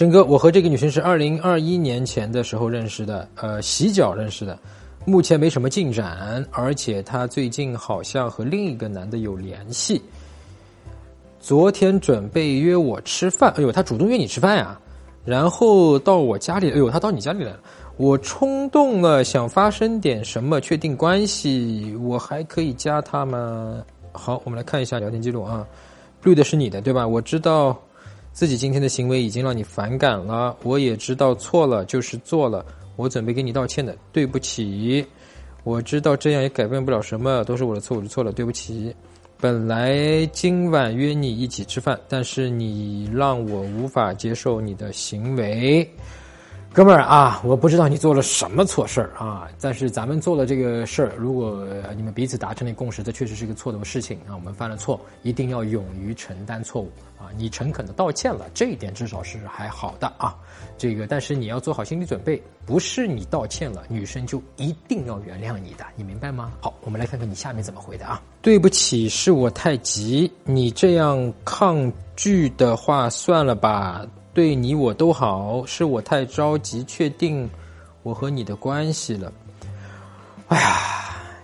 郑哥，我和这个女生是二零二一年前的时候认识的，呃，洗脚认识的，目前没什么进展，而且她最近好像和另一个男的有联系。昨天准备约我吃饭，哎呦，她主动约你吃饭呀？然后到我家里，哎呦，她到你家里来了。我冲动了，想发生点什么，确定关系，我还可以加她吗？好，我们来看一下聊天记录啊，绿的是你的对吧？我知道。自己今天的行为已经让你反感了，我也知道错了就是做了，我准备给你道歉的，对不起。我知道这样也改变不了什么，都是我的错，我的错了，对不起。本来今晚约你一起吃饭，但是你让我无法接受你的行为。哥们儿啊，我不知道你做了什么错事儿啊，但是咱们做了这个事儿，如果你们彼此达成了共识，这确实是一个错的事情啊。我们犯了错，一定要勇于承担错误啊。你诚恳的道歉了，这一点至少是还好的啊。这个，但是你要做好心理准备，不是你道歉了，女生就一定要原谅你的，你明白吗？好，我们来看看你下面怎么回的啊。对不起，是我太急，你这样抗拒的话，算了吧。对你我都好，是我太着急确定我和你的关系了。哎呀，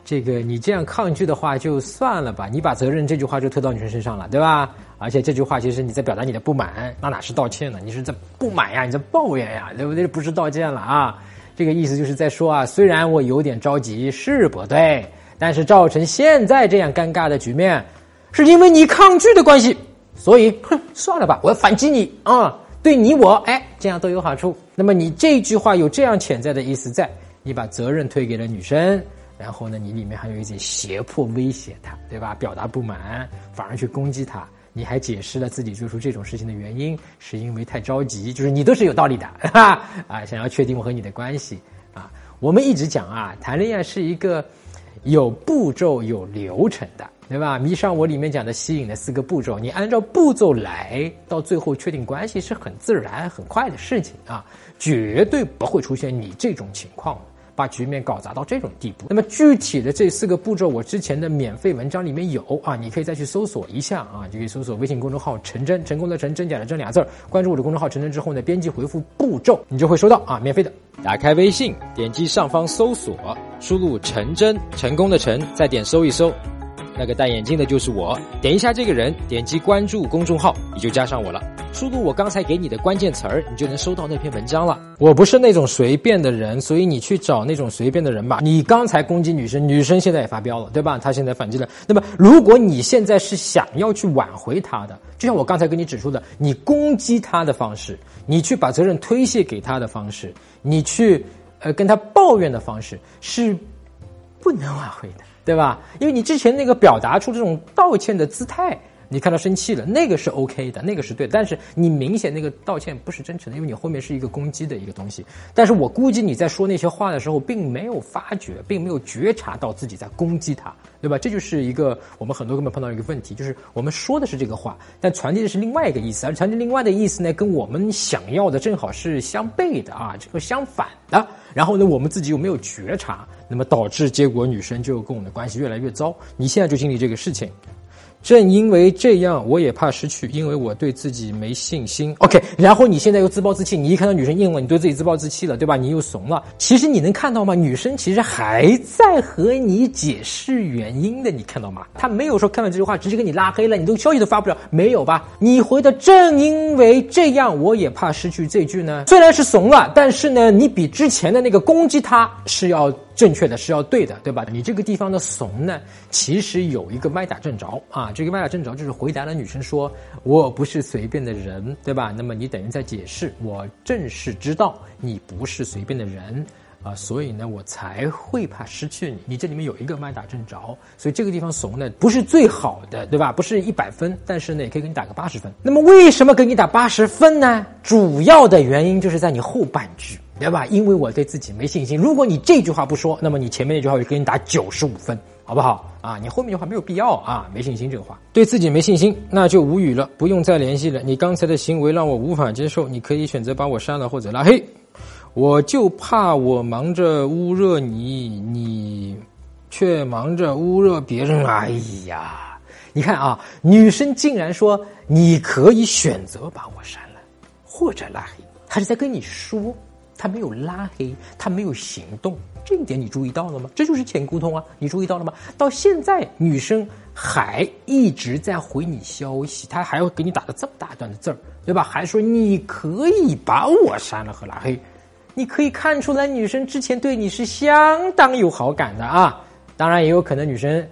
这个你这样抗拒的话就算了吧，你把责任这句话就推到女生身上了，对吧？而且这句话其实你在表达你的不满，那哪是道歉呢？你是在不满呀，你在抱怨呀，对不对？不是道歉了啊！这个意思就是在说啊，虽然我有点着急是不对，但是造成现在这样尴尬的局面，是因为你抗拒的关系，所以哼，算了吧，我要反击你啊！对你我哎，这样都有好处。那么你这句话有这样潜在的意思在，你把责任推给了女生，然后呢，你里面还有一些胁迫、威胁她，对吧？表达不满，反而去攻击她，你还解释了自己做出这种事情的原因，是因为太着急，就是你都是有道理的，哈 啊，想要确定我和你的关系啊。我们一直讲啊，谈恋爱是一个有步骤、有流程的。对吧？迷上我里面讲的吸引的四个步骤，你按照步骤来，到最后确定关系是很自然、很快的事情啊，绝对不会出现你这种情况，把局面搞砸到这种地步。那么具体的这四个步骤，我之前的免费文章里面有啊，你可以再去搜索一下啊，就可以搜索微信公众号“陈真”，成功的陈，真假的真俩字儿，关注我的公众号“陈真”之后呢，编辑回复步骤，你就会收到啊，免费的。打开微信，点击上方搜索，输入“陈真”，成功的陈，再点搜一搜。那个戴眼镜的就是我，点一下这个人，点击关注公众号，你就加上我了。输入我刚才给你的关键词儿，你就能收到那篇文章了。我不是那种随便的人，所以你去找那种随便的人吧。你刚才攻击女生，女生现在也发飙了，对吧？她现在反击了。那么，如果你现在是想要去挽回她的，就像我刚才跟你指出的，你攻击她的方式，你去把责任推卸给她的方式，你去呃跟她抱怨的方式，是不能挽回的。对吧？因为你之前那个表达出这种道歉的姿态，你看到生气了，那个是 OK 的，那个是对。但是你明显那个道歉不是真诚的，因为你后面是一个攻击的一个东西。但是我估计你在说那些话的时候，并没有发觉，并没有觉察到自己在攻击他，对吧？这就是一个我们很多根本碰到一个问题，就是我们说的是这个话，但传递的是另外一个意思，而传递另外的意思呢，跟我们想要的正好是相悖的啊，这个相反的。然后呢，我们自己又没有觉察，那么导致结果女生就跟我们的关系越来越糟。你现在就经历这个事情。正因为这样，我也怕失去，因为我对自己没信心。OK，然后你现在又自暴自弃，你一看到女生硬了，你对自己自暴自弃了，对吧？你又怂了。其实你能看到吗？女生其实还在和你解释原因的，你看到吗？她没有说看完这句话直接给你拉黑了，你都消息都发不了，没有吧？你回的正因为这样，我也怕失去这句呢。虽然是怂了，但是呢，你比之前的那个攻击他是要。正确的是要对的，对吧？你这个地方的怂呢，其实有一个歪打正着啊。这个歪打正着就是回答了女生说：“我不是随便的人，对吧？”那么你等于在解释，我正是知道你不是随便的人啊，所以呢，我才会怕失去你。你这里面有一个歪打正着，所以这个地方怂呢不是最好的，对吧？不是一百分，但是呢，也可以给你打个八十分。那么为什么给你打八十分呢？主要的原因就是在你后半句。对吧？因为我对自己没信心。如果你这句话不说，那么你前面那句话我就给你打九十五分，好不好？啊，你后面那句话没有必要啊，没信心这个话，对自己没信心，那就无语了，不用再联系了。你刚才的行为让我无法接受，你可以选择把我删了或者拉黑。我就怕我忙着污热你，你却忙着污热别人。哎呀，你看啊，女生竟然说你可以选择把我删了。或者拉黑，她是在跟你说，他没有拉黑，他没有行动，这一点你注意到了吗？这就是浅沟通啊，你注意到了吗？到现在女生还一直在回你消息，她还要给你打了这么大段的字儿，对吧？还说你可以把我删了和拉黑，你可以看出来女生之前对你是相当有好感的啊。当然也有可能女生。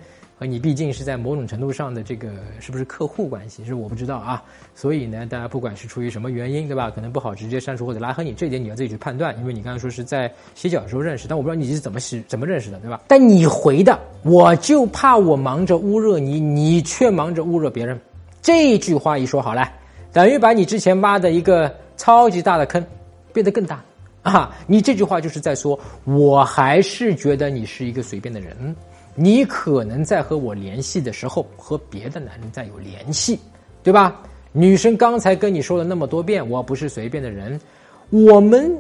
你毕竟是在某种程度上的这个是不是客户关系，是我不知道啊。所以呢，大家不管是出于什么原因，对吧？可能不好直接删除或者拉黑你，这一点你要自己去判断。因为你刚才说是在洗脚的时候认识，但我不知道你是怎么是怎么认识的，对吧？但你回的，我就怕我忙着污热你，你却忙着污热别人。这句话一说好了，等于把你之前挖的一个超级大的坑变得更大啊！你这句话就是在说，我还是觉得你是一个随便的人。你可能在和我联系的时候和别的男人在有联系，对吧？女生刚才跟你说了那么多遍，我不是随便的人，我们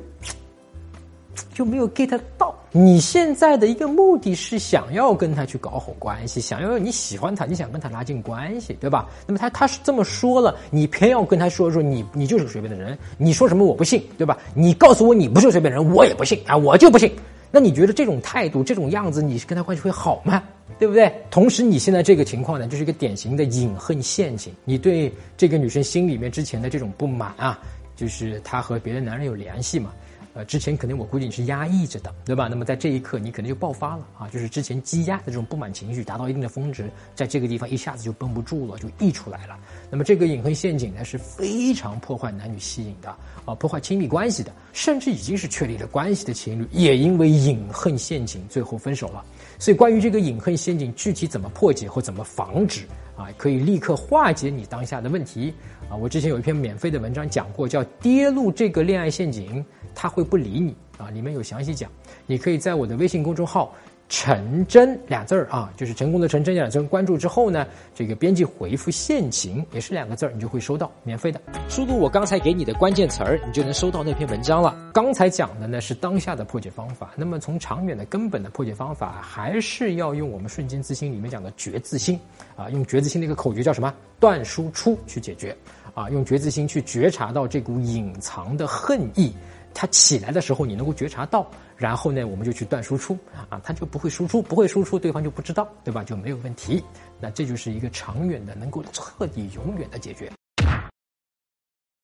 就没有 get 到。你现在的一个目的是想要跟他去搞好关系，想要你喜欢他，你想跟他拉近关系，对吧？那么他他是这么说了，你偏要跟他说说你你就是个随便的人，你说什么我不信，对吧？你告诉我你不是随便人，我也不信啊，我就不信。那你觉得这种态度、这种样子，你是跟他关系会好吗？对不对？同时，你现在这个情况呢，就是一个典型的隐恨陷阱。你对这个女生心里面之前的这种不满啊，就是她和别的男人有联系嘛。呃，之前肯定我估计你是压抑着的，对吧？那么在这一刻，你肯定就爆发了啊！就是之前积压的这种不满情绪达到一定的峰值，在这个地方一下子就绷不住了，就溢出来了。那么这个隐恨陷阱呢，是非常破坏男女吸引的啊，破坏亲密关系的，甚至已经是确立了关系的情侣，也因为隐恨陷阱最后分手了。所以，关于这个隐恨陷阱具体怎么破解或怎么防止啊，可以立刻化解你当下的问题啊！我之前有一篇免费的文章讲过，叫跌入这个恋爱陷阱。他会不理你啊！里面有详细讲，你可以在我的微信公众号“陈真”俩字儿啊，就是成功的陈真俩字关注之后呢，这个编辑回复“现情”也是两个字儿，你就会收到免费的。输入我刚才给你的关键词儿，你就能收到那篇文章了。刚才讲的呢是当下的破解方法，那么从长远的根本的破解方法，还是要用我们瞬间自信里面讲的觉自心啊，用觉自心的一个口诀叫什么？断输出去解决啊，用觉自心去觉察到这股隐藏的恨意。它起来的时候，你能够觉察到，然后呢，我们就去断输出啊，它就不会输出，不会输出，对方就不知道，对吧？就没有问题。那这就是一个长远的、能够彻底、永远的解决。